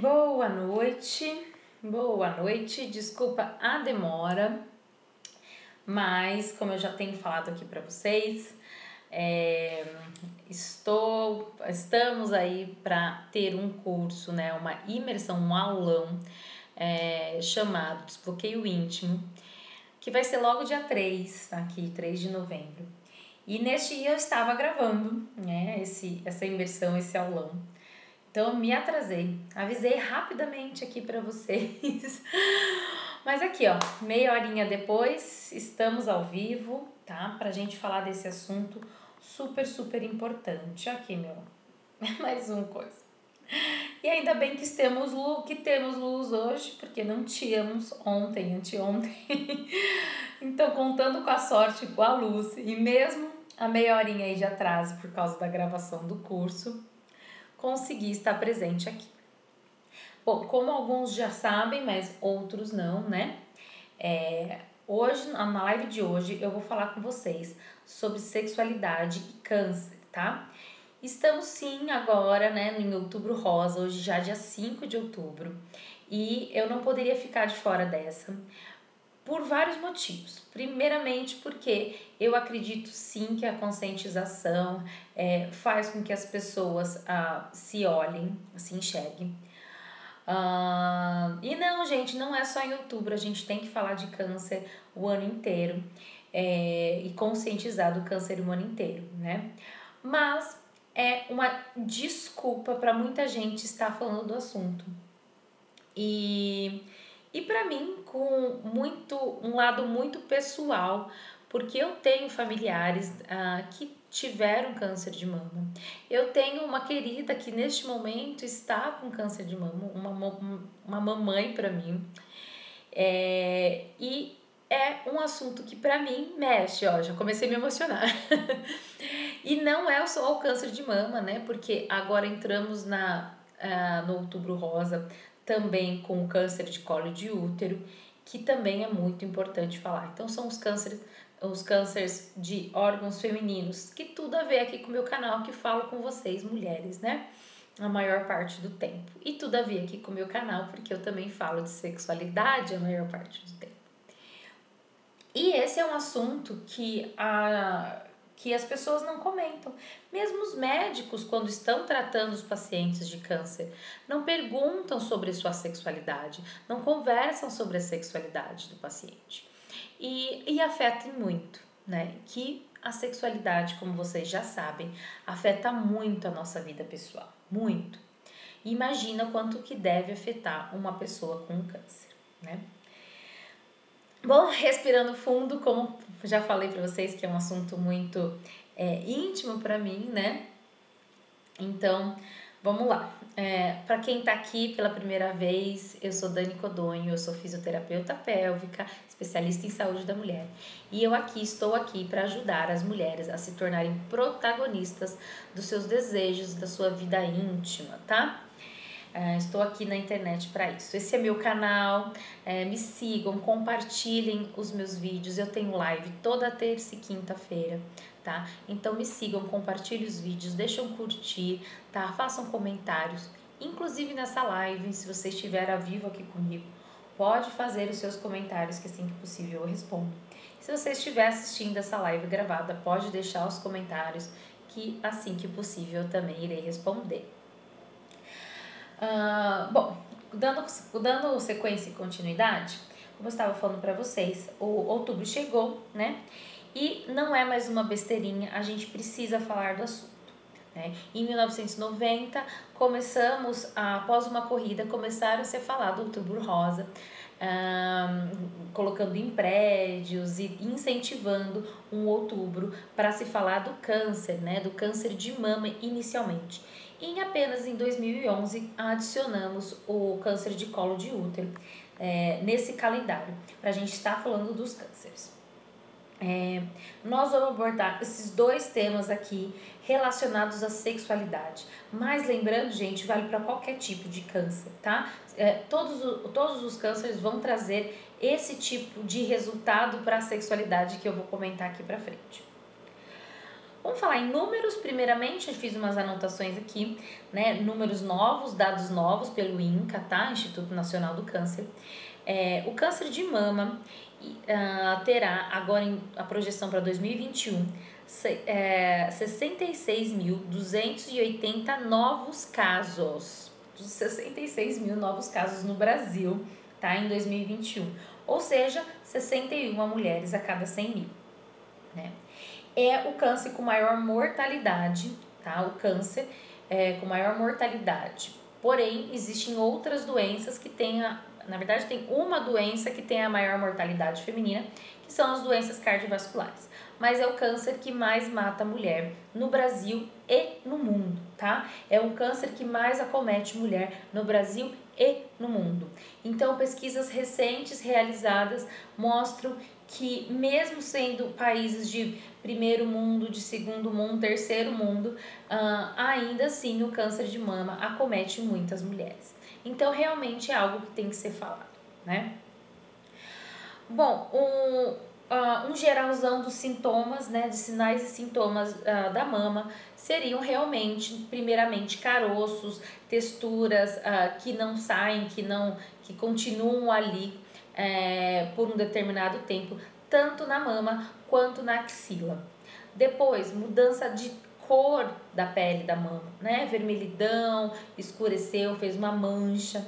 Boa noite, boa noite. Desculpa a demora, mas como eu já tenho falado aqui para vocês, é, estou, estamos aí para ter um curso, né, uma imersão, um aulão é, chamado Desbloqueio Íntimo, que vai ser logo dia 3, aqui, 3 de novembro. E neste dia eu estava gravando, né, esse, essa imersão, esse aulão. Então me atrasei. Avisei rapidamente aqui para vocês. Mas aqui, ó, meia horinha depois, estamos ao vivo, tá? Pra gente falar desse assunto super, super importante. Aqui, meu. Mais uma coisa. E ainda bem que temos luz, que temos luz hoje, porque não tínhamos ontem, anteontem. então, contando com a sorte, com a luz, e mesmo a meia horinha aí de atraso por causa da gravação do curso, consegui estar presente aqui. Bom, como alguns já sabem, mas outros não, né? É, hoje, na live de hoje, eu vou falar com vocês sobre sexualidade e câncer, tá? Estamos sim agora, né, em outubro rosa, hoje já dia 5 de outubro, e eu não poderia ficar de fora dessa, por vários motivos. Primeiramente, porque eu acredito sim que a conscientização é, faz com que as pessoas ah, se olhem, se enxerguem. Ah, e não, gente, não é só em outubro, a gente tem que falar de câncer o ano inteiro é, e conscientizar do câncer o ano inteiro, né? Mas é uma desculpa para muita gente estar falando do assunto. E e para mim, com muito um lado muito pessoal, porque eu tenho familiares ah, que tiveram câncer de mama. Eu tenho uma querida que neste momento está com câncer de mama, uma, uma mamãe para mim. É, e é um assunto que para mim mexe, ó, já comecei a me emocionar. e não é só o câncer de mama, né? Porque agora entramos na uh, no outubro rosa, também com o câncer de colo de útero, que também é muito importante falar. Então são os cânceres, os cânceres de órgãos femininos, que tudo a ver aqui com o meu canal que falo com vocês, mulheres, né? A maior parte do tempo. E tudo a ver aqui com o meu canal, porque eu também falo de sexualidade a maior parte do tempo. E esse é um assunto que a que as pessoas não comentam. Mesmo os médicos, quando estão tratando os pacientes de câncer, não perguntam sobre sua sexualidade, não conversam sobre a sexualidade do paciente. E, e afeta muito, né? Que a sexualidade, como vocês já sabem, afeta muito a nossa vida pessoal, muito. imagina quanto que deve afetar uma pessoa com câncer, né? Bom, respirando fundo, como já falei para vocês que é um assunto muito é, íntimo para mim, né? Então, vamos lá. É, para quem está aqui pela primeira vez, eu sou Dani Codonho, eu sou fisioterapeuta pélvica, especialista em saúde da mulher. E eu aqui estou aqui para ajudar as mulheres a se tornarem protagonistas dos seus desejos, da sua vida íntima, tá? Uh, estou aqui na internet para isso. Esse é meu canal, é, me sigam, compartilhem os meus vídeos. Eu tenho live toda terça e quinta-feira, tá? Então me sigam, compartilhem os vídeos, deixam curtir, tá? Façam comentários. Inclusive nessa live, se você estiver a vivo aqui comigo, pode fazer os seus comentários, que assim que possível eu respondo. Se você estiver assistindo essa live gravada, pode deixar os comentários, que assim que possível eu também irei responder. Uh, bom, dando, dando sequência e continuidade, como eu estava falando para vocês, o outubro chegou, né? E não é mais uma besteirinha, a gente precisa falar do assunto. Né? Em 1990, começamos, após uma corrida, começaram a ser falado outubro rosa, um, colocando em prédios e incentivando um outubro para se falar do câncer, né? Do câncer de mama inicialmente. E apenas em 2011 adicionamos o câncer de colo de útero é, nesse calendário, para a gente estar falando dos cânceres. É, nós vamos abordar esses dois temas aqui relacionados à sexualidade. Mas lembrando, gente, vale para qualquer tipo de câncer, tá? É, todos, todos os cânceres vão trazer esse tipo de resultado para a sexualidade que eu vou comentar aqui para frente. Vamos falar em números, primeiramente, eu fiz umas anotações aqui, né? Números novos, dados novos pelo INCA, tá? Instituto Nacional do Câncer. É, o câncer de mama uh, terá agora em, a projeção para 2021 se, é, 66.280 novos casos. 66 mil novos casos no Brasil, tá? Em 2021. Ou seja, 61 mulheres a cada 100 mil, né? É o câncer com maior mortalidade, tá? O câncer é, com maior mortalidade. Porém, existem outras doenças que têm a, na verdade, tem uma doença que tem a maior mortalidade feminina, que são as doenças cardiovasculares. Mas é o câncer que mais mata a mulher no Brasil e no mundo, tá? É um câncer que mais acomete mulher no Brasil e no mundo. Então, pesquisas recentes realizadas mostram que, mesmo sendo países de primeiro mundo, de segundo mundo, terceiro mundo, uh, ainda assim o câncer de mama acomete muitas mulheres. Então, realmente é algo que tem que ser falado, né? Bom, um, uh, um geralzão dos sintomas, né, de sinais e sintomas uh, da mama seriam realmente, primeiramente, caroços, texturas que não saem, que não, que continuam ali é, por um determinado tempo, tanto na mama quanto na axila. Depois, mudança de cor da pele da mama, né? Vermelhidão, escureceu, fez uma mancha.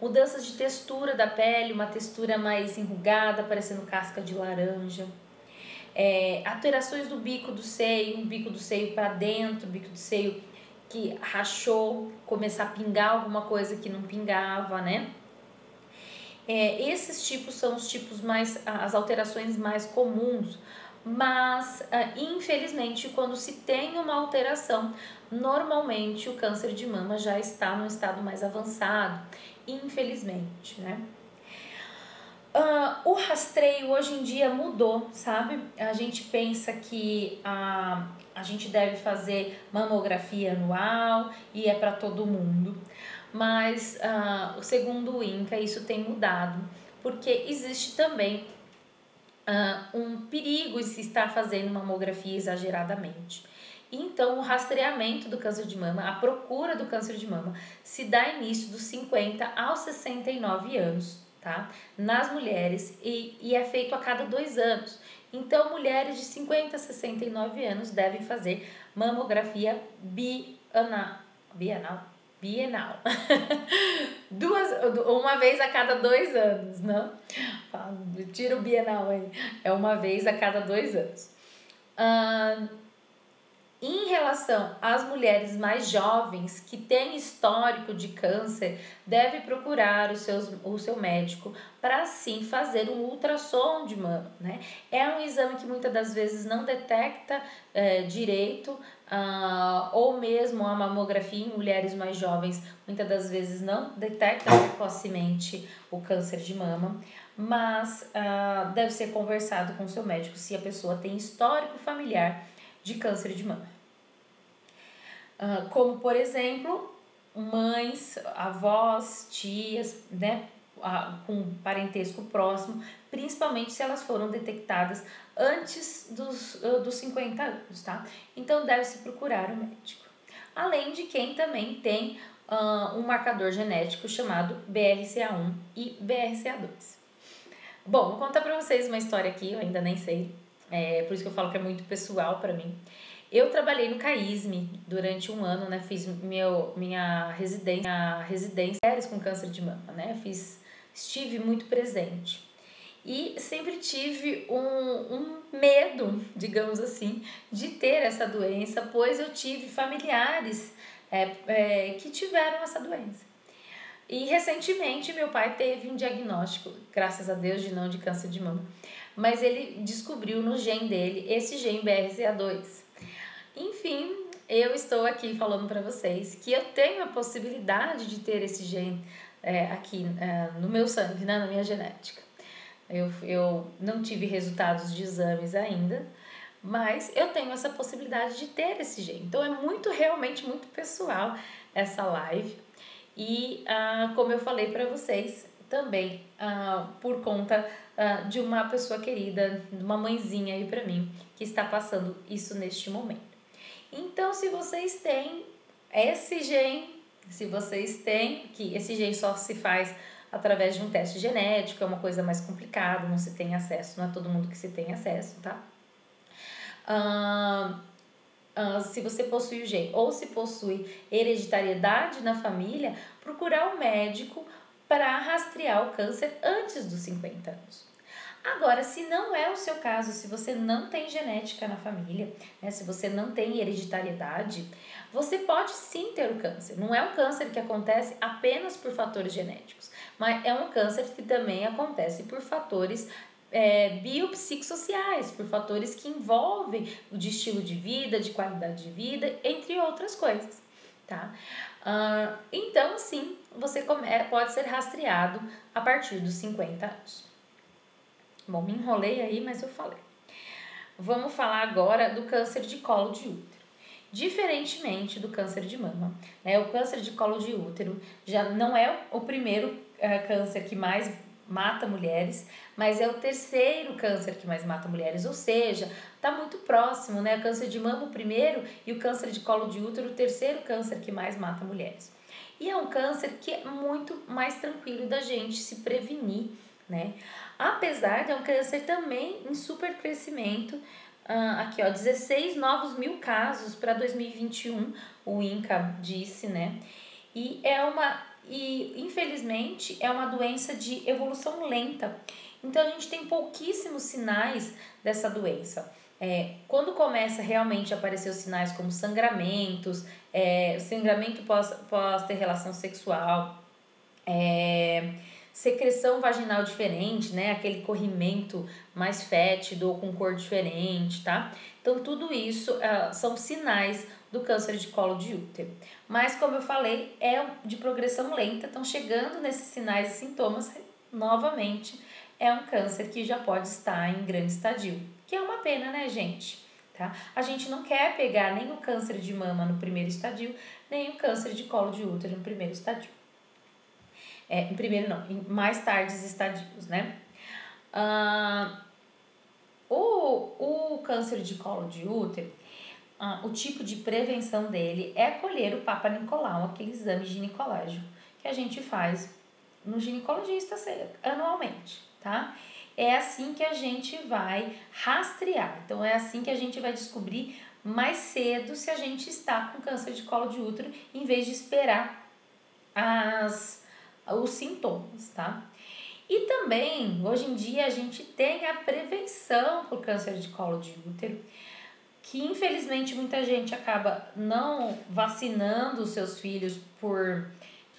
Mudanças de textura da pele, uma textura mais enrugada, parecendo casca de laranja. É, alterações do bico do seio, um bico do seio para dentro, bico do seio que rachou, começar a pingar alguma coisa que não pingava, né? É, esses tipos são os tipos mais, as alterações mais comuns, mas uh, infelizmente quando se tem uma alteração, normalmente o câncer de mama já está no estado mais avançado, infelizmente, né? Uh, o rastreio hoje em dia mudou, sabe? A gente pensa que a, a gente deve fazer mamografia anual e é para todo mundo, mas uh, segundo o INCA isso tem mudado, porque existe também uh, um perigo em se estar fazendo mamografia exageradamente. Então, o rastreamento do câncer de mama, a procura do câncer de mama, se dá início dos 50 aos 69 anos, tá? Nas mulheres e, e é feito a cada dois anos. Então, mulheres de 50 a 69 anos devem fazer mamografia bienal. Bienal? Bienal. Duas, uma vez a cada dois anos, não? Tira o bienal aí. É uma vez a cada dois anos. Em relação às mulheres mais jovens que têm histórico de câncer, deve procurar o, seus, o seu médico para assim fazer um ultrassom de mama. Né? É um exame que muitas das vezes não detecta é, direito, uh, ou mesmo a mamografia em mulheres mais jovens, muitas das vezes não detecta precocemente o câncer de mama mas uh, deve ser conversado com o seu médico se a pessoa tem histórico familiar de câncer de mama. Uh, como, por exemplo, mães, avós, tias, né, com parentesco próximo, principalmente se elas foram detectadas antes dos, uh, dos 50 anos, tá? Então, deve-se procurar o médico. Além de quem também tem um marcador genético chamado BRCA1 e BRCA2. Bom, vou contar pra vocês uma história aqui, eu ainda nem sei, é, por isso que eu falo que é muito pessoal para mim. Eu trabalhei no CAISME durante um ano, né? Fiz meu, minha residência, minha residência com câncer de mama, né? Fiz, estive muito presente. E sempre tive um, um medo, digamos assim, de ter essa doença, pois eu tive familiares é, é, que tiveram essa doença. E recentemente meu pai teve um diagnóstico, graças a Deus, de não de câncer de mama, mas ele descobriu no gene dele esse gene BRCA2. Enfim, eu estou aqui falando para vocês que eu tenho a possibilidade de ter esse gene é, aqui é, no meu sangue, né, na minha genética. Eu, eu não tive resultados de exames ainda, mas eu tenho essa possibilidade de ter esse gene. Então é muito, realmente, muito pessoal essa live. E ah, como eu falei para vocês, também uh, por conta uh, de uma pessoa querida, de uma mãezinha aí para mim, que está passando isso neste momento. Então, se vocês têm esse gene, se vocês têm, que esse gene só se faz através de um teste genético, é uma coisa mais complicada, não se tem acesso, não é todo mundo que se tem acesso, tá? Se você possui o gene ou se possui hereditariedade na família, procurar o um médico para rastrear o câncer antes dos 50 anos. Agora, se não é o seu caso, se você não tem genética na família, né, se você não tem hereditariedade, você pode sim ter o câncer. Não é um câncer que acontece apenas por fatores genéticos, mas é um câncer que também acontece por fatores é, biopsicossociais, por fatores que envolvem o de estilo de vida, de qualidade de vida, entre outras coisas, tá? Uh, então, sim, você come, pode ser rastreado a partir dos 50 anos. Bom, me enrolei aí, mas eu falei. Vamos falar agora do câncer de colo de útero. Diferentemente do câncer de mama, né? O câncer de colo de útero já não é o primeiro uh, câncer que mais mata mulheres, mas é o terceiro câncer que mais mata mulheres, ou seja, está muito próximo, né? O câncer de mama o primeiro e o câncer de colo de útero o terceiro câncer que mais mata mulheres. E é um câncer que é muito mais tranquilo da gente se prevenir, né? Apesar de é um câncer também em super crescimento, uh, aqui ó, 16 novos mil casos para 2021, o INCA disse, né? E é uma e infelizmente é uma doença de evolução lenta. Então a gente tem pouquíssimos sinais dessa doença. É, quando começa realmente a aparecer os sinais como sangramentos, é, sangramento pós, pós ter relação sexual, é, secreção vaginal diferente, né? Aquele corrimento mais fétido ou com cor diferente, tá? Então, tudo isso uh, são sinais do câncer de colo de útero. Mas, como eu falei, é de progressão lenta, então, chegando nesses sinais e sintomas, novamente, é um câncer que já pode estar em grande estadio, que é uma pena, né, gente? Tá? A gente não quer pegar nem o câncer de mama no primeiro estadio, nem o câncer de colo de útero no primeiro estadio. É, em primeiro não, em mais tardes estadios, né? Ah, o, o câncer de colo de útero, ah, o tipo de prevenção dele é colher o Papa Nicolau, aquele exame ginecológico que a gente faz no ginecologista anualmente, tá? É assim que a gente vai rastrear. Então, é assim que a gente vai descobrir mais cedo se a gente está com câncer de colo de útero, em vez de esperar as os sintomas, tá? E também, hoje em dia, a gente tem a prevenção por câncer de colo de útero, que infelizmente muita gente acaba não vacinando os seus filhos por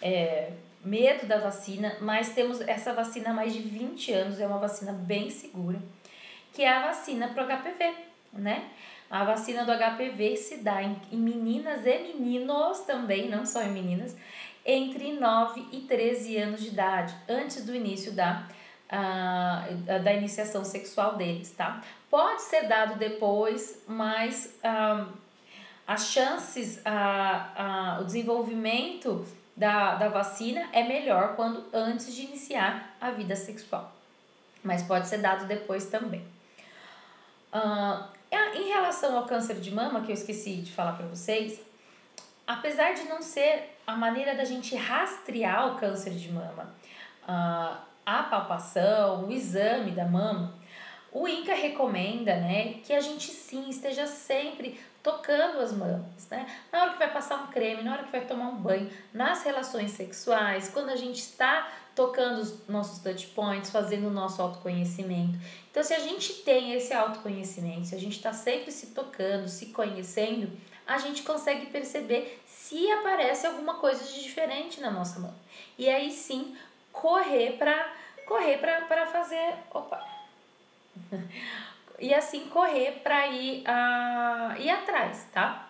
é, medo da vacina, mas temos essa vacina há mais de 20 anos, é uma vacina bem segura, que é a vacina para o HPV, né? A vacina do HPV se dá em, em meninas e meninos também, não só em meninas, entre 9 e 13 anos de idade, antes do início da, uh, da iniciação sexual deles, tá? Pode ser dado depois, mas as chances, o desenvolvimento da, da vacina é melhor quando antes de iniciar a vida sexual, mas pode ser dado depois também. Em relação ao câncer de mama, que eu esqueci de falar para vocês, apesar de não ser a maneira da gente rastrear o câncer de mama, a palpação, o exame da mama, o INCA recomenda, né, que a gente sim esteja sempre tocando as mamas, né? Na hora que vai passar um creme, na hora que vai tomar um banho, nas relações sexuais, quando a gente está tocando os nossos touch points, fazendo o nosso autoconhecimento. Então, se a gente tem esse autoconhecimento, se a gente está sempre se tocando, se conhecendo, a gente consegue perceber se aparece alguma coisa de diferente na nossa mão. E aí sim, correr para correr para fazer, opa. E assim correr para ir uh, ir atrás, tá?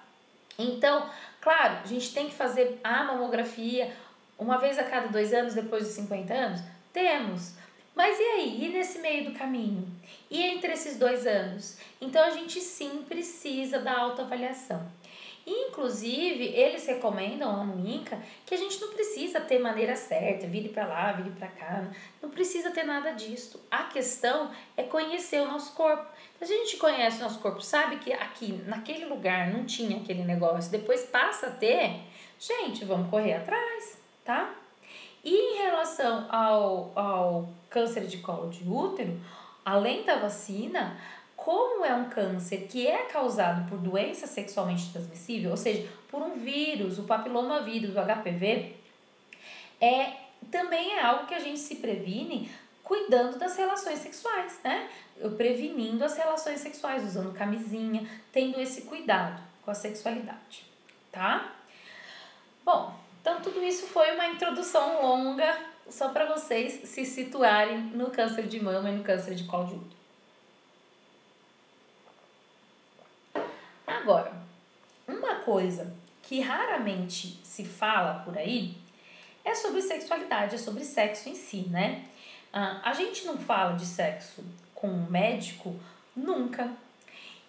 Então, claro, a gente tem que fazer a mamografia uma vez a cada dois anos depois dos 50 anos? Temos. Mas e aí? E nesse meio do caminho? E entre esses dois anos? Então a gente sim precisa da autoavaliação. Inclusive, eles recomendam lá no INCA que a gente não precisa ter maneira certa, vire para lá, vire para cá, não precisa ter nada disso. A questão é conhecer o nosso corpo. Se a gente conhece o nosso corpo, sabe que aqui, naquele lugar, não tinha aquele negócio, depois passa a ter, gente, vamos correr atrás, tá? E em relação ao, ao câncer de colo de útero, além da vacina, como é um câncer que é causado por doença sexualmente transmissível, ou seja, por um vírus, o papilomavírus, o HPV, é também é algo que a gente se previne cuidando das relações sexuais, né? Prevenindo as relações sexuais, usando camisinha, tendo esse cuidado com a sexualidade, tá? Bom, então tudo isso foi uma introdução longa só para vocês se situarem no câncer de mama e no câncer de colo de útero. Agora, uma coisa que raramente se fala por aí é sobre sexualidade, é sobre sexo em si, né? Ah, a gente não fala de sexo com um médico nunca.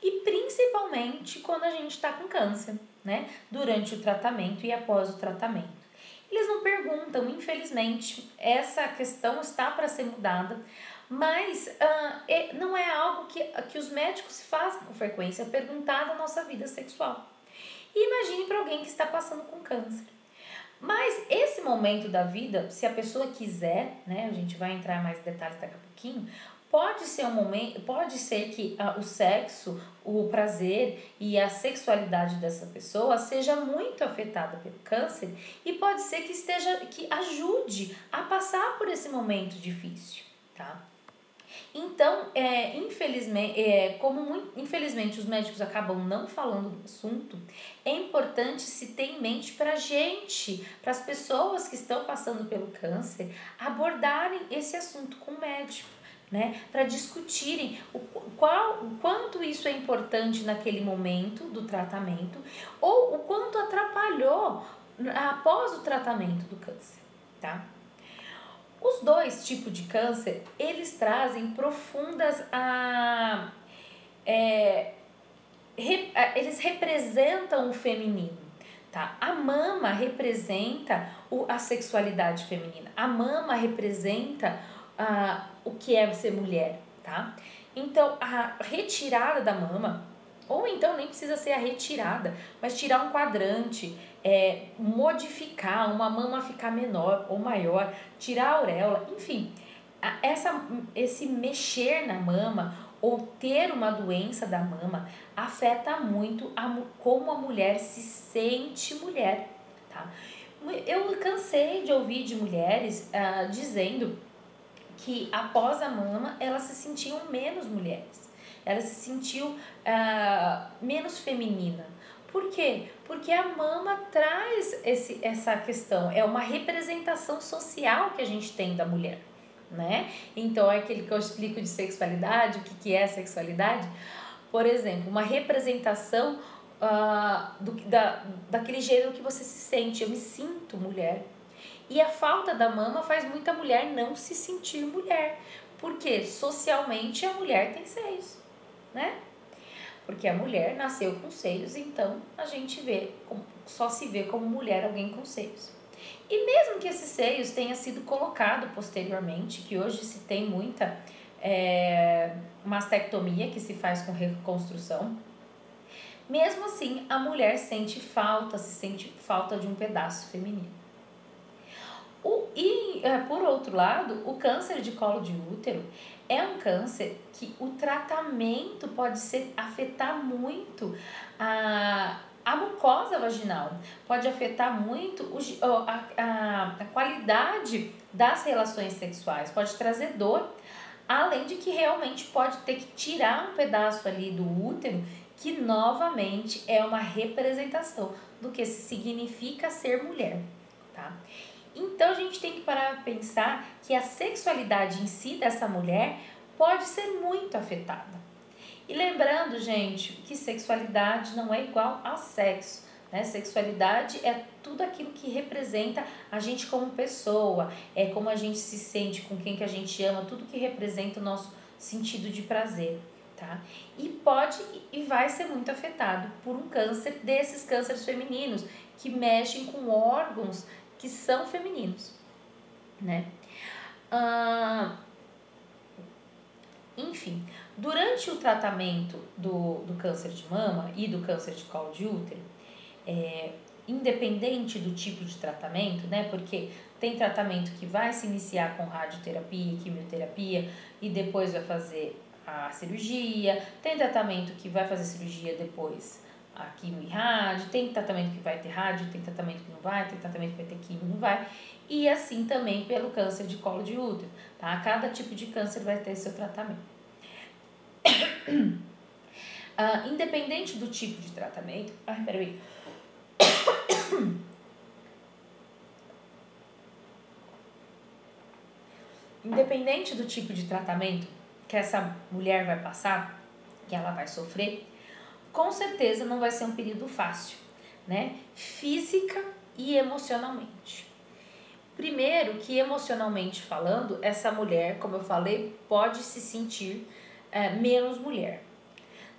E principalmente quando a gente está com câncer, né? Durante o tratamento e após o tratamento. Eles não perguntam, infelizmente, essa questão está para ser mudada, mas uh, é, não é algo que, que os médicos fazem com frequência, é perguntar da nossa vida sexual. E imagine para alguém que está passando com câncer. Mas esse momento da vida, se a pessoa quiser, né, a gente vai entrar mais detalhes daqui a pouquinho, pode ser um momento, pode ser que uh, o sexo, o prazer e a sexualidade dessa pessoa seja muito afetada pelo câncer e pode ser que esteja que ajude a passar por esse momento difícil, tá? Então, é, infelizmente, é, como muito, infelizmente os médicos acabam não falando do assunto, é importante se ter em mente para a gente, para as pessoas que estão passando pelo câncer, abordarem esse assunto com o médico. Né, para discutirem o, qual, o quanto isso é importante naquele momento do tratamento ou o quanto atrapalhou após o tratamento do câncer, tá? Os dois tipos de câncer, eles trazem profundas a, é, re, a, eles representam o feminino, tá? A mama representa o, a sexualidade feminina. A mama representa a, o que é ser mulher, tá? Então, a retirada da mama, ou então nem precisa ser a retirada, mas tirar um quadrante, é, modificar uma mama ficar menor ou maior, tirar a auréola, enfim, essa, esse mexer na mama ou ter uma doença da mama afeta muito a, como a mulher se sente mulher, tá? Eu cansei de ouvir de mulheres uh, dizendo que após a mama elas se sentiam menos mulheres, elas se sentiam uh, menos feminina. Por quê? Porque a mama traz esse, essa questão, é uma representação social que a gente tem da mulher, né? Então, é aquele que eu explico de sexualidade, o que, que é sexualidade. Por exemplo, uma representação uh, do, da, daquele gênero que você se sente. Eu me sinto mulher. E a falta da mama faz muita mulher não se sentir mulher. Porque socialmente a mulher tem seios, né? Porque a mulher nasceu com seios, então a gente vê, só se vê como mulher alguém com seios. E mesmo que esses seios tenha sido colocado posteriormente, que hoje se tem muita é, mastectomia que se faz com reconstrução, mesmo assim a mulher sente falta, se sente falta de um pedaço feminino. O, e, é, por outro lado, o câncer de colo de útero é um câncer que o tratamento pode ser afetar muito a, a mucosa vaginal, pode afetar muito o, a, a, a qualidade das relações sexuais, pode trazer dor, além de que realmente pode ter que tirar um pedaço ali do útero, que novamente é uma representação do que significa ser mulher, tá? Então a gente tem que parar para pensar que a sexualidade em si dessa mulher pode ser muito afetada. E lembrando, gente, que sexualidade não é igual a sexo. Né? Sexualidade é tudo aquilo que representa a gente como pessoa, é como a gente se sente, com quem que a gente ama, tudo que representa o nosso sentido de prazer. tá? E pode e vai ser muito afetado por um câncer desses cânceres femininos que mexem com órgãos que são femininos, né? Ah, enfim, durante o tratamento do, do câncer de mama e do câncer de colo de útero, é, independente do tipo de tratamento, né? Porque tem tratamento que vai se iniciar com radioterapia quimioterapia e depois vai fazer a cirurgia, tem tratamento que vai fazer cirurgia depois a quimio e rádio, tem tratamento que vai ter rádio, tem tratamento que não vai, tem tratamento que vai ter quimio e não vai, e assim também pelo câncer de colo de útero, tá? Cada tipo de câncer vai ter seu tratamento. uh, independente do tipo de tratamento, ai, peraí. Independente do tipo de tratamento que essa mulher vai passar, que ela vai sofrer, com certeza não vai ser um período fácil, né? Física e emocionalmente. Primeiro, que emocionalmente falando, essa mulher, como eu falei, pode se sentir é, menos mulher.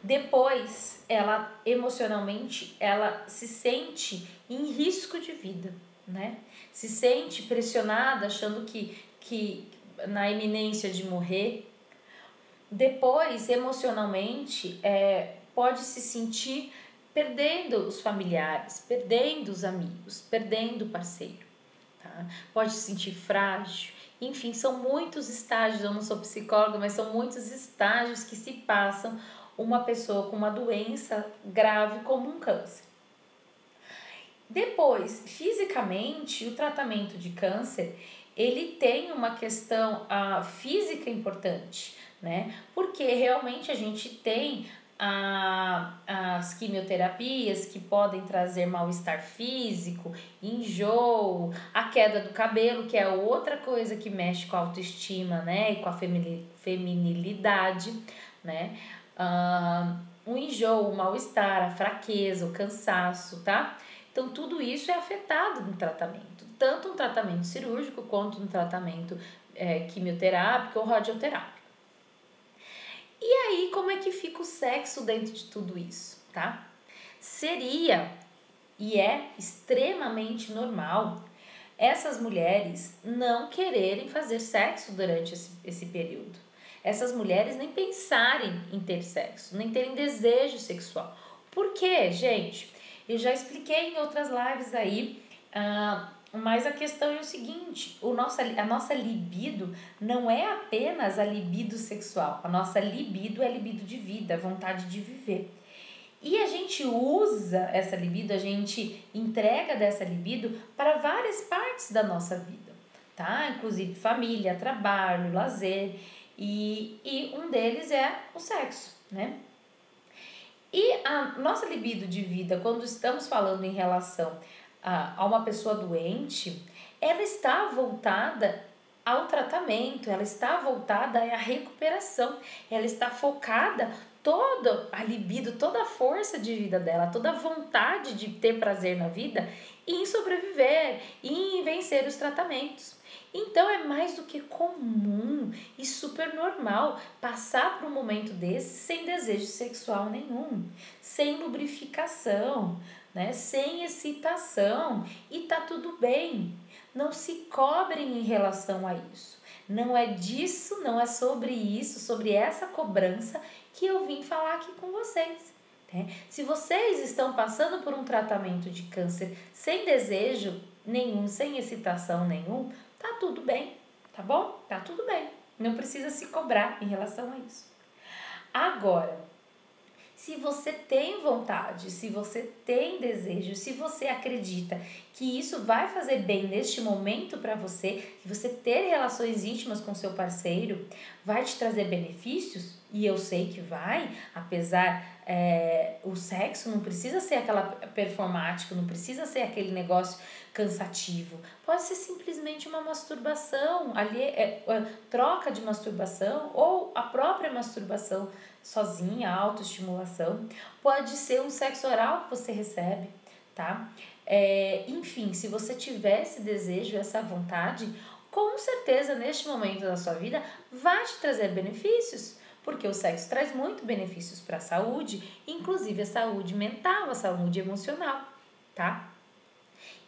Depois, ela emocionalmente, ela se sente em risco de vida, né? Se sente pressionada, achando que, que na iminência de morrer. Depois, emocionalmente, é, pode se sentir perdendo os familiares, perdendo os amigos, perdendo o parceiro. Tá? Pode se sentir frágil. Enfim, são muitos estágios. Eu não sou psicóloga, mas são muitos estágios que se passam uma pessoa com uma doença grave como um câncer. Depois, fisicamente, o tratamento de câncer ele tem uma questão uh, física importante, né? Porque realmente a gente tem a, as quimioterapias que podem trazer mal-estar físico, enjoo, a queda do cabelo, que é outra coisa que mexe com a autoestima, né? E com a feminilidade, né? Uh, o enjoo, o mal-estar, a fraqueza, o cansaço, tá? Então, tudo isso é afetado no tratamento, tanto no tratamento cirúrgico quanto no tratamento é, quimioterápico ou radioterápico. E aí, como é que fica o sexo dentro de tudo isso, tá? Seria e é extremamente normal essas mulheres não quererem fazer sexo durante esse, esse período essas mulheres nem pensarem em ter sexo, nem terem desejo sexual. Por quê, gente? Eu já expliquei em outras lives aí, uh, mas a questão é o seguinte: o nosso, a nossa libido não é apenas a libido sexual, a nossa libido é libido de vida, a vontade de viver. E a gente usa essa libido, a gente entrega dessa libido para várias partes da nossa vida, tá? Inclusive família, trabalho, lazer. E, e um deles é o sexo, né? E a nossa libido de vida, quando estamos falando em relação a, uma pessoa doente, ela está voltada ao tratamento, ela está voltada à recuperação, ela está focada toda a libido, toda a força de vida dela, toda a vontade de ter prazer na vida em sobreviver em vencer os tratamentos. Então é mais do que comum e super normal passar por um momento desse sem desejo sexual nenhum, sem lubrificação, né? sem excitação e tá tudo bem. Não se cobrem em relação a isso. Não é disso, não é sobre isso, sobre essa cobrança que eu vim falar aqui com vocês. Né? Se vocês estão passando por um tratamento de câncer sem desejo nenhum, sem excitação nenhum, tá tudo bem, tá bom? Tá tudo bem. Não precisa se cobrar em relação a isso. Agora, se você tem vontade, se você tem desejo, se você acredita que isso vai fazer bem neste momento para você, que você ter relações íntimas com seu parceiro vai te trazer benefícios, e eu sei que vai, apesar é, o sexo não precisa ser aquela performática, não precisa ser aquele negócio cansativo. Pode ser simplesmente uma masturbação, ali é, é, troca de masturbação ou a própria masturbação sozinha, autoestimulação. Pode ser um sexo oral que você recebe, tá? É, enfim, se você tiver esse desejo, essa vontade, com certeza neste momento da sua vida vai te trazer benefícios Porque o sexo traz muito benefícios para a saúde, inclusive a saúde mental, a saúde emocional, tá?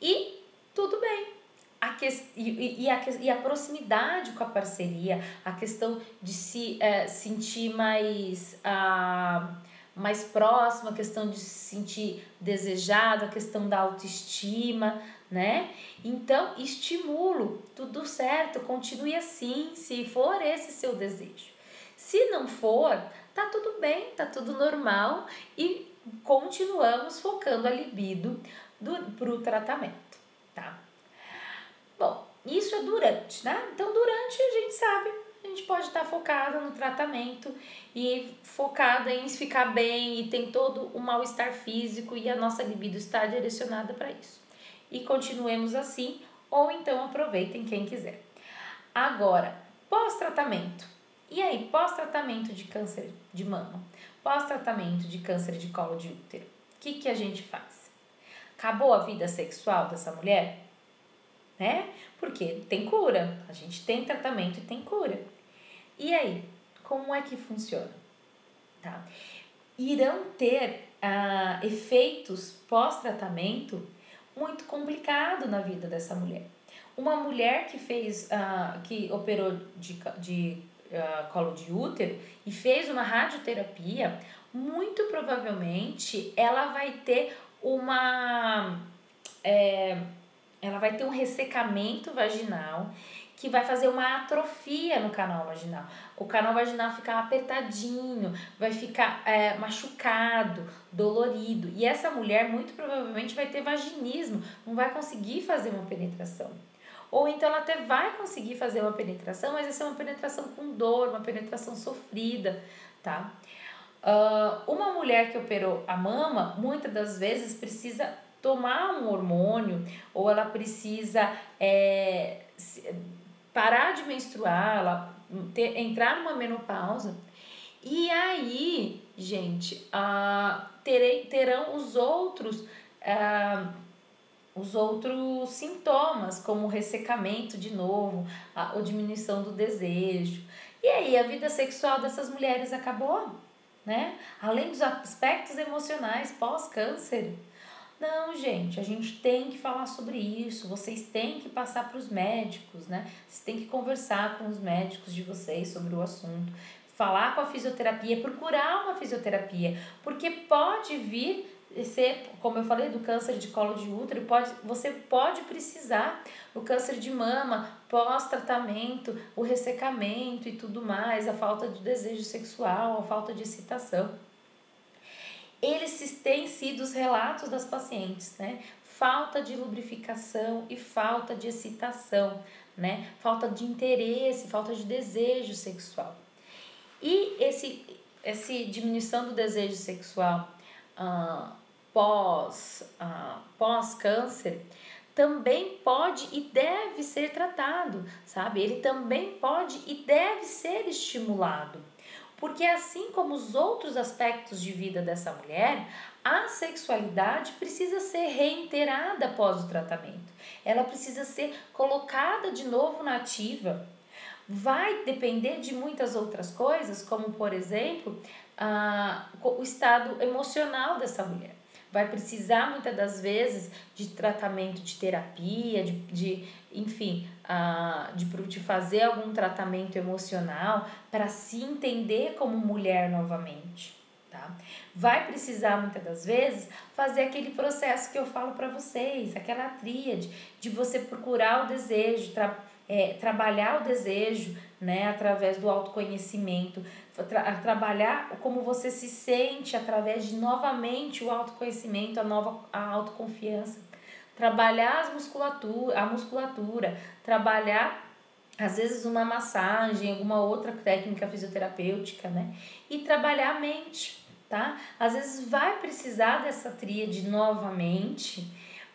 E tudo bem. A que, e, e, a, e a proximidade com a parceria, a questão de se é, sentir mais. Ah, mais próximo, a questão de se sentir desejado, a questão da autoestima, né? Então, estimulo, tudo certo, continue assim, se for esse seu desejo. Se não for, tá tudo bem, tá tudo normal e continuamos focando a libido para o tratamento, tá? Bom, isso é durante, né? Então, durante a gente sabe a gente pode estar focada no tratamento e focada em ficar bem e tem todo o mal-estar físico e a nossa libido está direcionada para isso. E continuemos assim, ou então aproveitem quem quiser. Agora, pós-tratamento. E aí, pós-tratamento de câncer de mama, pós-tratamento de câncer de colo de útero, o que, que a gente faz? Acabou a vida sexual dessa mulher? Né? Porque tem cura, a gente tem tratamento e tem cura. E aí, como é que funciona? Tá? Irão ter ah, efeitos pós-tratamento muito complicado na vida dessa mulher. Uma mulher que fez, ah, que operou de, de colo de útero e fez uma radioterapia, muito provavelmente ela vai ter uma. É, ela vai ter um ressecamento vaginal que vai fazer uma atrofia no canal vaginal. O canal vaginal fica apertadinho, vai ficar é, machucado, dolorido. E essa mulher muito provavelmente vai ter vaginismo, não vai conseguir fazer uma penetração. Ou então ela até vai conseguir fazer uma penetração, mas vai ser uma penetração com dor, uma penetração sofrida, tá? Uh, uma mulher que operou a mama, muitas das vezes precisa tomar um hormônio ou ela precisa é, parar de menstruar, ela ter, entrar numa menopausa. E aí, gente, uh, terei, terão os outros. Uh, os outros sintomas, como ressecamento de novo, a, a diminuição do desejo. E aí, a vida sexual dessas mulheres acabou, né? Além dos aspectos emocionais pós-câncer, não, gente, a gente tem que falar sobre isso. Vocês têm que passar para os médicos, né? Vocês têm que conversar com os médicos de vocês sobre o assunto. Falar com a fisioterapia, procurar uma fisioterapia, porque pode vir ser, como eu falei, do câncer de colo de útero, pode, você pode precisar o câncer de mama, pós-tratamento, o ressecamento e tudo mais, a falta de desejo sexual, a falta de excitação eles têm sido os relatos das pacientes, né? Falta de lubrificação e falta de excitação, né? Falta de interesse, falta de desejo sexual. E esse, esse diminuição do desejo sexual ah, pós, ah, pós câncer também pode e deve ser tratado, sabe? Ele também pode e deve ser estimulado. Porque assim como os outros aspectos de vida dessa mulher, a sexualidade precisa ser reiterada após o tratamento. Ela precisa ser colocada de novo na ativa. Vai depender de muitas outras coisas, como por exemplo, a, o estado emocional dessa mulher vai precisar muitas das vezes de tratamento de terapia, de, de enfim, uh, de, de fazer algum tratamento emocional para se entender como mulher novamente. Tá? Vai precisar muitas das vezes fazer aquele processo que eu falo para vocês, aquela tríade de você procurar o desejo, tra é, trabalhar o desejo né, através do autoconhecimento, tra trabalhar como você se sente através de novamente o autoconhecimento, a nova a autoconfiança, trabalhar as musculatura, a musculatura, trabalhar às vezes uma massagem, alguma outra técnica fisioterapêutica, né? E trabalhar a mente, tá? Às vezes vai precisar dessa tríade novamente,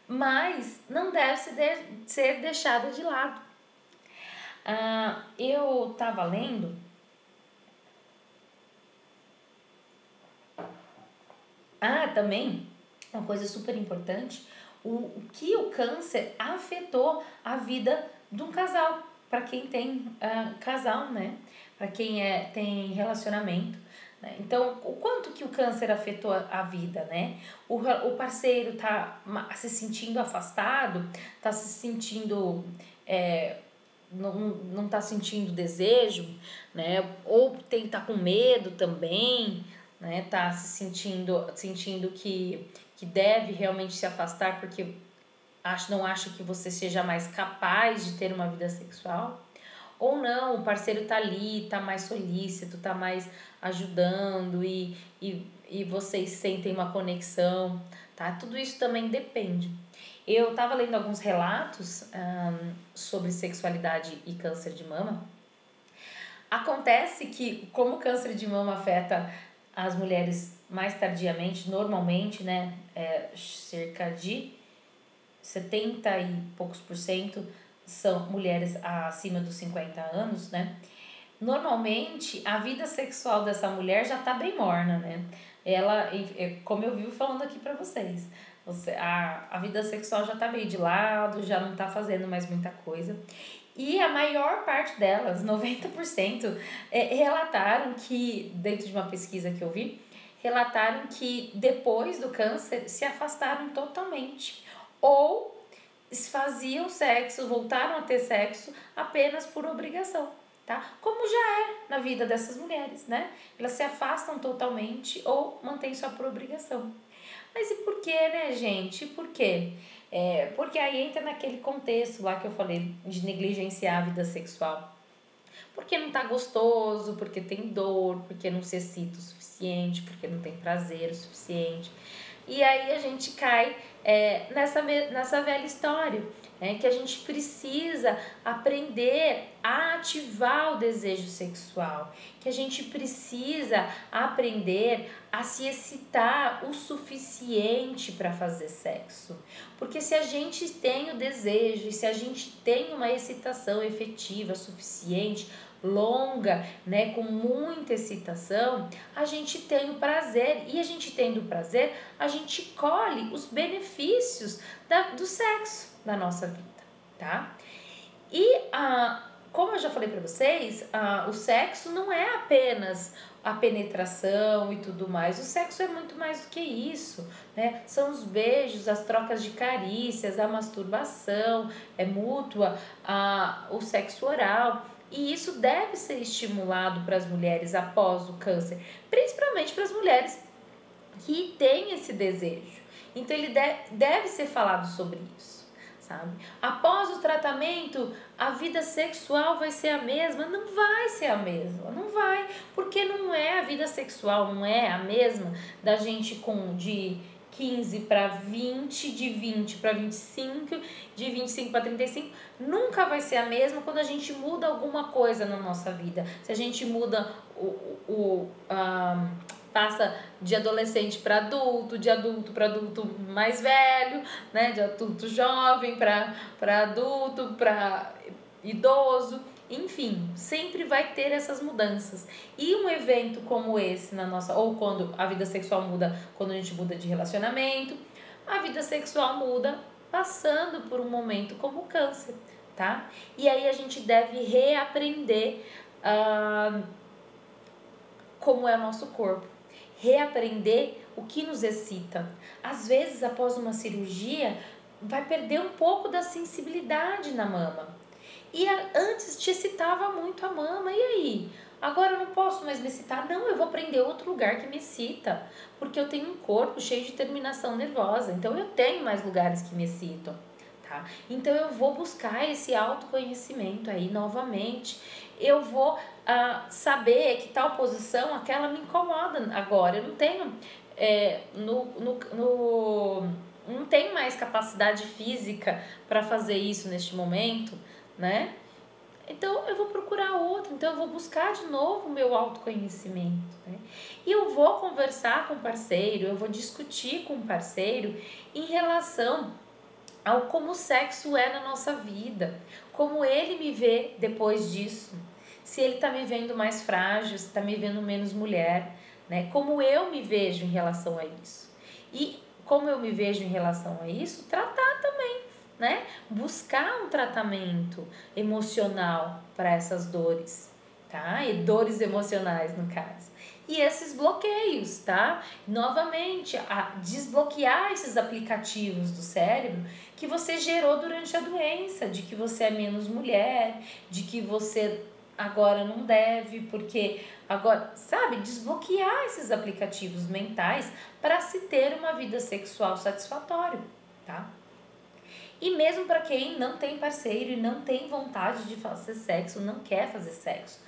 mas não deve ser deixada de lado. Ah, eu estava lendo Ah, também, uma coisa super importante, o, o que o câncer afetou a vida de um casal, para quem tem uh, casal, né? para quem é, tem relacionamento. Né? Então, o quanto que o câncer afetou a vida, né? O, o parceiro tá se sentindo afastado, tá se sentindo. É, não, não tá sentindo desejo, né? Ou tem tá com medo também, né? Tá se sentindo, sentindo que, que deve realmente se afastar porque acho, não acha que você seja mais capaz de ter uma vida sexual. Ou não, o parceiro tá ali, tá mais solícito, tá mais ajudando e, e, e vocês sentem uma conexão, tá? Tudo isso também depende. Eu estava lendo alguns relatos sobre sexualidade e câncer de mama. Acontece que, como o câncer de mama afeta as mulheres mais tardiamente, normalmente, né, é cerca de 70 e poucos por cento são mulheres acima dos 50 anos, né? Normalmente, a vida sexual dessa mulher já tá bem morna, né? Ela, é, como eu vivo falando aqui para vocês, você, a, a vida sexual já tá meio de lado, já não tá fazendo mais muita coisa. E a maior parte delas, 90%, é, relataram que, dentro de uma pesquisa que eu vi, relataram que depois do câncer se afastaram totalmente. Ou faziam sexo, voltaram a ter sexo apenas por obrigação, tá? Como já é na vida dessas mulheres, né? Elas se afastam totalmente ou mantêm só por obrigação. Mas e por que, né, gente? Por quê? É, porque aí entra naquele contexto lá que eu falei de negligenciar a vida sexual. Porque não tá gostoso, porque tem dor, porque não se excita o suficiente, porque não tem prazer o suficiente. E aí a gente cai é, nessa, nessa velha história, é, que a gente precisa aprender a ativar o desejo sexual, que a gente precisa aprender a se excitar o suficiente para fazer sexo. Porque se a gente tem o desejo e se a gente tem uma excitação efetiva suficiente, longa, né, com muita excitação, a gente tem o prazer e a gente tendo prazer, a gente colhe os benefícios da, do sexo na nossa vida, tá? E ah, como eu já falei para vocês, ah, o sexo não é apenas a penetração e tudo mais. O sexo é muito mais do que isso, né? São os beijos, as trocas de carícias, a masturbação é mútua, a, o sexo oral. E isso deve ser estimulado para as mulheres após o câncer, principalmente para as mulheres que têm esse desejo. Então ele deve ser falado sobre isso, sabe? Após o tratamento, a vida sexual vai ser a mesma? Não vai ser a mesma, não vai, porque não é a vida sexual, não é a mesma da gente com de 15 para 20, de 20 para 25, de 25 para 35, nunca vai ser a mesma quando a gente muda alguma coisa na nossa vida. Se a gente muda o, o passa de adolescente para adulto, de adulto para adulto mais velho, né, de adulto jovem para adulto, para idoso enfim, sempre vai ter essas mudanças. E um evento como esse na nossa, ou quando a vida sexual muda, quando a gente muda de relacionamento, a vida sexual muda passando por um momento como o câncer, tá? E aí a gente deve reaprender uh, como é o nosso corpo, reaprender o que nos excita. Às vezes, após uma cirurgia, vai perder um pouco da sensibilidade na mama. E antes te excitava muito a mama, e aí? Agora eu não posso mais me excitar? Não, eu vou prender outro lugar que me excita, porque eu tenho um corpo cheio de terminação nervosa, então eu tenho mais lugares que me excitam. Tá? Então eu vou buscar esse autoconhecimento aí novamente. Eu vou ah, saber que tal posição, aquela me incomoda agora. Eu não tenho é, no, no, no não tenho mais capacidade física para fazer isso neste momento né? Então eu vou procurar outro, então eu vou buscar de novo o meu autoconhecimento. Né? E eu vou conversar com o parceiro, eu vou discutir com o parceiro em relação ao como o sexo é na nossa vida, como ele me vê depois disso, se ele está me vendo mais frágil, se está me vendo menos mulher, né? Como eu me vejo em relação a isso. E como eu me vejo em relação a isso, tratar também né? Buscar um tratamento emocional para essas dores, tá? E dores emocionais, no caso. E esses bloqueios, tá? Novamente, a desbloquear esses aplicativos do cérebro que você gerou durante a doença, de que você é menos mulher, de que você agora não deve, porque agora, sabe, desbloquear esses aplicativos mentais para se ter uma vida sexual satisfatória, tá? E mesmo para quem não tem parceiro e não tem vontade de fazer sexo, não quer fazer sexo.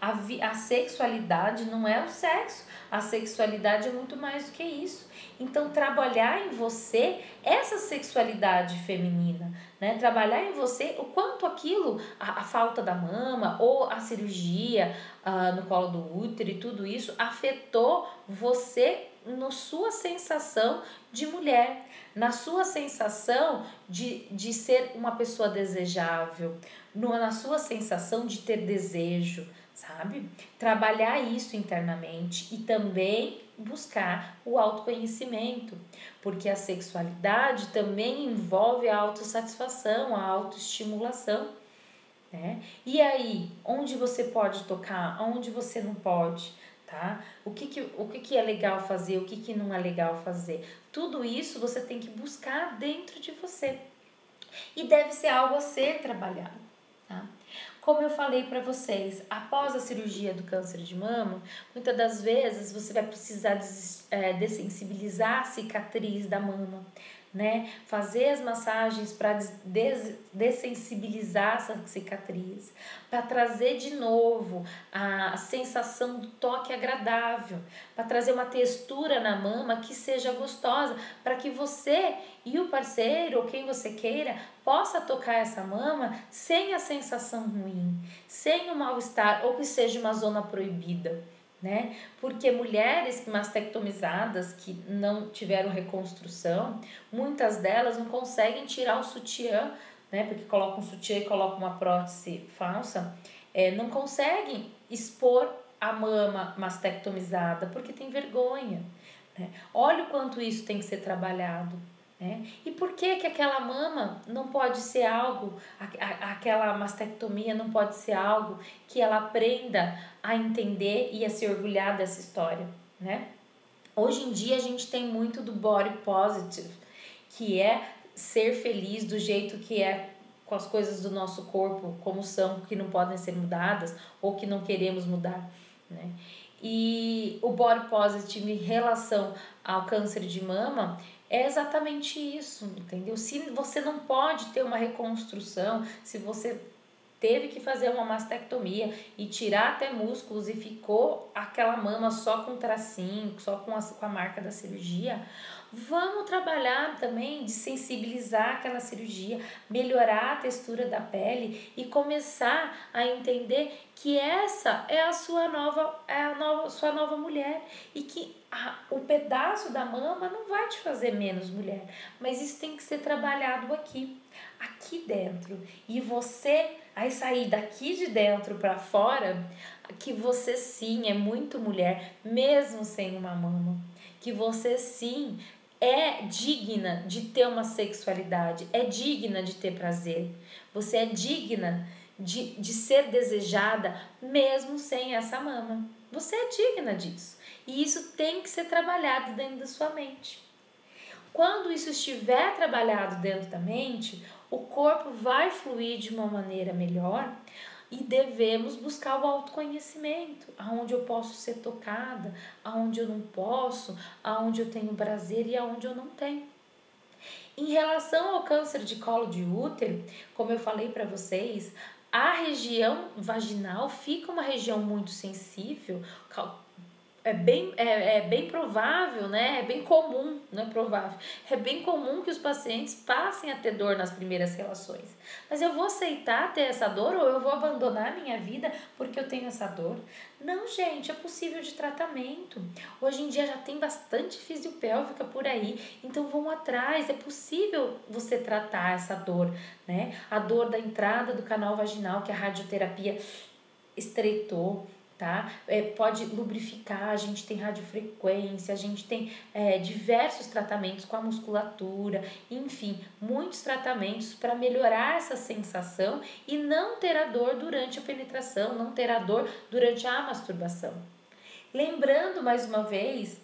A, a sexualidade não é o sexo, a sexualidade é muito mais do que isso. Então, trabalhar em você essa sexualidade feminina, né? Trabalhar em você o quanto aquilo, a, a falta da mama ou a cirurgia uh, no colo do útero e tudo isso afetou você na sua sensação de mulher, na sua sensação de, de ser uma pessoa desejável, no, na sua sensação de ter desejo, sabe? Trabalhar isso internamente e também buscar o autoconhecimento, porque a sexualidade também envolve a autossatisfação, a autoestimulação. Né? E aí, onde você pode tocar, onde você não pode? tá? O que, que, o que, que é legal fazer, o que, que não é legal fazer. Tudo isso você tem que buscar dentro de você. E deve ser algo a ser trabalhado, tá? Como eu falei para vocês, após a cirurgia do câncer de mama, muitas das vezes você vai precisar des, é, dessensibilizar a cicatriz da mama né? Fazer as massagens para des dessensibilizar essa cicatriz, para trazer de novo a sensação do toque agradável, para trazer uma textura na mama que seja gostosa, para que você e o parceiro ou quem você queira possa tocar essa mama sem a sensação ruim, sem o mal-estar ou que seja uma zona proibida né? Porque mulheres mastectomizadas que não tiveram reconstrução, muitas delas não conseguem tirar o sutiã, né? Porque colocam um sutiã e colocam uma prótese falsa, é, não conseguem expor a mama mastectomizada porque tem vergonha. Né? Olha o quanto isso tem que ser trabalhado. Né? E por que, que aquela mama não pode ser algo, a, a, aquela mastectomia não pode ser algo que ela aprenda a entender e a se orgulhar dessa história? Né? Hoje em dia a gente tem muito do body positive, que é ser feliz do jeito que é com as coisas do nosso corpo como são, que não podem ser mudadas ou que não queremos mudar, né? E o body positive em relação ao câncer de mama é exatamente isso, entendeu? Se você não pode ter uma reconstrução, se você teve que fazer uma mastectomia e tirar até músculos e ficou aquela mama só com tracinho, só com a, com a marca da cirurgia, vamos trabalhar também de sensibilizar aquela cirurgia, melhorar a textura da pele e começar a entender que essa é a sua nova, é a nova, sua nova mulher e que a, o pedaço da mama não vai te fazer menos mulher, mas isso tem que ser trabalhado aqui, aqui dentro. E você aí sair daqui de dentro para fora, que você sim é muito mulher, mesmo sem uma mama. Que você sim é digna de ter uma sexualidade, é digna de ter prazer. Você é digna de, de ser desejada mesmo sem essa mama. Você é digna disso. E isso tem que ser trabalhado dentro da sua mente. Quando isso estiver trabalhado dentro da mente, o corpo vai fluir de uma maneira melhor e devemos buscar o autoconhecimento, aonde eu posso ser tocada, aonde eu não posso, aonde eu tenho prazer e aonde eu não tenho. Em relação ao câncer de colo de útero, como eu falei para vocês, a região vaginal fica uma região muito sensível, é bem, é, é bem provável, né? É bem comum, não é provável. É bem comum que os pacientes passem a ter dor nas primeiras relações. Mas eu vou aceitar ter essa dor ou eu vou abandonar a minha vida porque eu tenho essa dor? Não, gente, é possível de tratamento. Hoje em dia já tem bastante fisiopélvica por aí, então vão atrás. É possível você tratar essa dor, né? A dor da entrada do canal vaginal que a radioterapia estreitou tá? É, pode lubrificar, a gente tem radiofrequência, a gente tem é, diversos tratamentos com a musculatura, enfim, muitos tratamentos para melhorar essa sensação e não ter a dor durante a penetração, não ter a dor durante a masturbação. Lembrando mais uma vez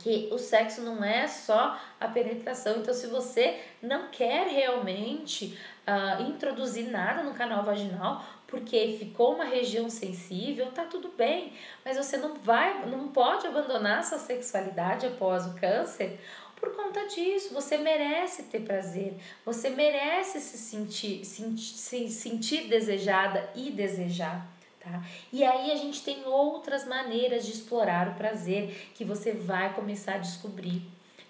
que o sexo não é só a penetração. Então, se você não quer realmente uh, introduzir nada no canal vaginal, porque ficou uma região sensível, tá tudo bem, mas você não vai, não pode abandonar sua sexualidade após o câncer por conta disso. Você merece ter prazer, você merece se sentir, se sentir desejada e desejar. Tá? E aí a gente tem outras maneiras de explorar o prazer que você vai começar a descobrir.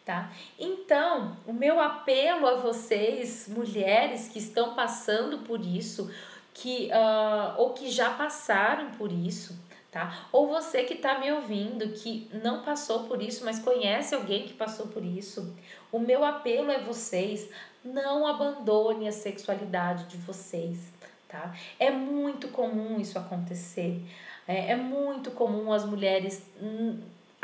Tá? Então, o meu apelo a vocês, mulheres que estão passando por isso, que uh, ou que já passaram por isso, tá? Ou você que está me ouvindo que não passou por isso, mas conhece alguém que passou por isso. O meu apelo é vocês, não abandone a sexualidade de vocês, tá? É muito comum isso acontecer. É, é muito comum as mulheres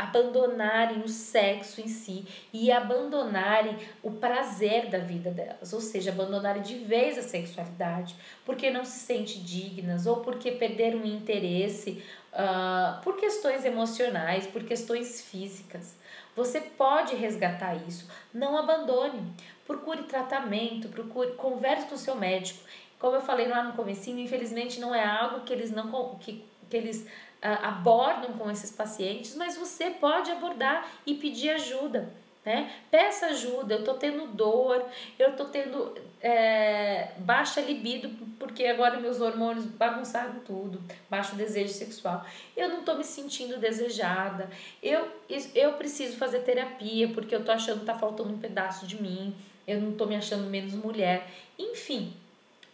abandonarem o sexo em si e abandonarem o prazer da vida delas, ou seja, abandonarem de vez a sexualidade, porque não se sente dignas ou porque perderam o interesse uh, por questões emocionais, por questões físicas. Você pode resgatar isso, não abandone, procure tratamento, procure converse com o seu médico. Como eu falei lá no comecinho, infelizmente não é algo que eles não que, que eles abordam com esses pacientes, mas você pode abordar e pedir ajuda. Né? Peça ajuda, eu tô tendo dor, eu tô tendo é, baixa libido, porque agora meus hormônios bagunçaram tudo, baixo desejo sexual. Eu não tô me sentindo desejada, eu, eu preciso fazer terapia, porque eu tô achando que tá faltando um pedaço de mim, eu não tô me achando menos mulher. Enfim,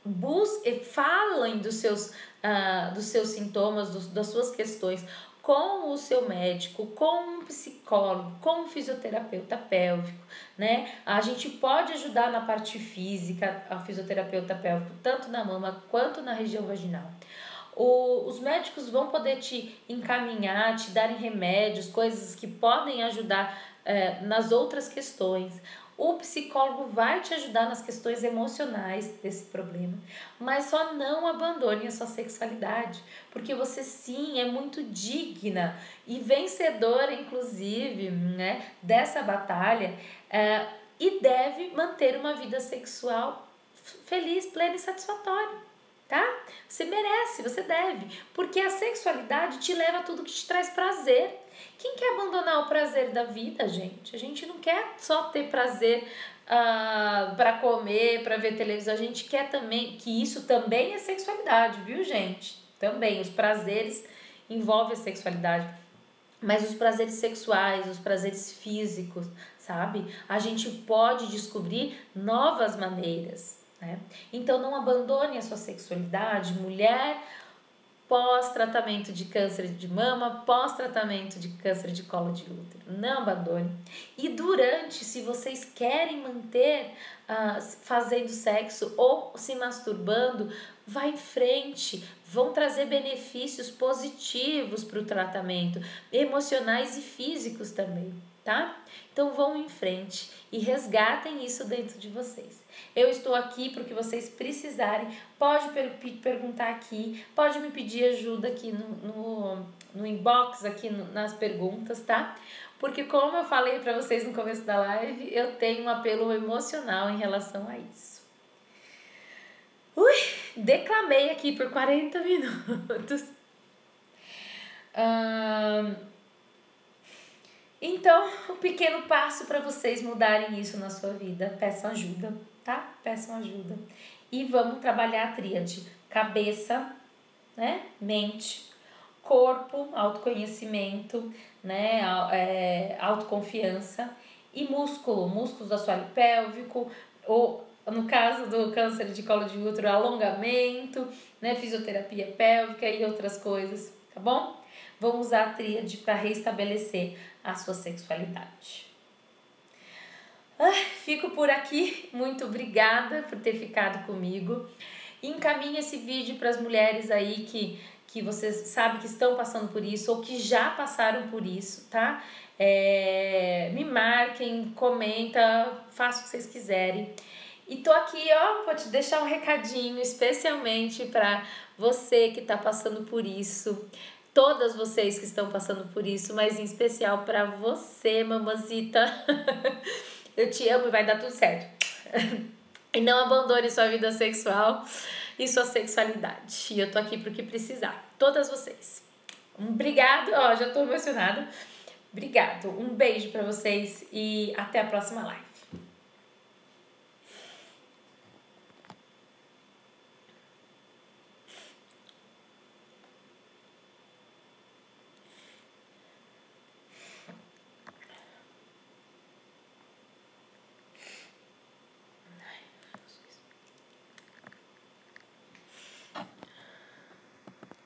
busquem, falem dos seus, uh, dos seus sintomas, dos, das suas questões com o seu médico, com um psicólogo, com um fisioterapeuta pélvico, né? A gente pode ajudar na parte física, a fisioterapeuta pélvico, tanto na mama quanto na região vaginal. O, os médicos vão poder te encaminhar, te darem remédios, coisas que podem ajudar é, nas outras questões. O psicólogo vai te ajudar nas questões emocionais desse problema, mas só não abandone a sua sexualidade, porque você sim é muito digna e vencedora, inclusive, né, dessa batalha é, e deve manter uma vida sexual feliz, plena e satisfatória tá? Você merece, você deve, porque a sexualidade te leva a tudo que te traz prazer. Quem quer abandonar o prazer da vida, gente? A gente não quer só ter prazer ah, para comer, para ver televisão. A gente quer também que isso também é sexualidade, viu, gente? Também os prazeres envolvem a sexualidade. Mas os prazeres sexuais, os prazeres físicos, sabe? A gente pode descobrir novas maneiras, né? Então não abandone a sua sexualidade, mulher pós-tratamento de câncer de mama, pós-tratamento de câncer de colo de útero. Não abandone. E durante, se vocês querem manter uh, fazendo sexo ou se masturbando, vá em frente. Vão trazer benefícios positivos para o tratamento, emocionais e físicos também, tá? Então vão em frente e resgatem isso dentro de vocês. Eu estou aqui para que vocês precisarem. Pode per perguntar aqui, pode me pedir ajuda aqui no, no, no inbox, aqui no, nas perguntas, tá? Porque como eu falei para vocês no começo da live, eu tenho um apelo emocional em relação a isso. Ui, declamei aqui por 40 minutos. então, um pequeno passo para vocês mudarem isso na sua vida. Peçam ajuda tá? Peçam ajuda. E vamos trabalhar a tríade: cabeça, né? Mente, corpo, autoconhecimento, né? É, autoconfiança e músculo, músculos do assoalho pélvico, ou no caso do câncer de colo de útero, alongamento, né? Fisioterapia pélvica e outras coisas, tá bom? Vamos usar a tríade para restabelecer a sua sexualidade. Ah, fico por aqui. Muito obrigada por ter ficado comigo. Encaminhe esse vídeo para as mulheres aí que, que vocês sabem que estão passando por isso ou que já passaram por isso, tá? É, me marquem, comenta, faça o que vocês quiserem. E tô aqui, ó, vou te deixar um recadinho especialmente para você que está passando por isso, todas vocês que estão passando por isso, mas em especial para você, mamazita. Eu te amo e vai dar tudo certo. E não abandone sua vida sexual e sua sexualidade. E eu tô aqui pro que precisar. Todas vocês. Obrigado, ó, já tô emocionada. Obrigado. Um beijo para vocês e até a próxima live.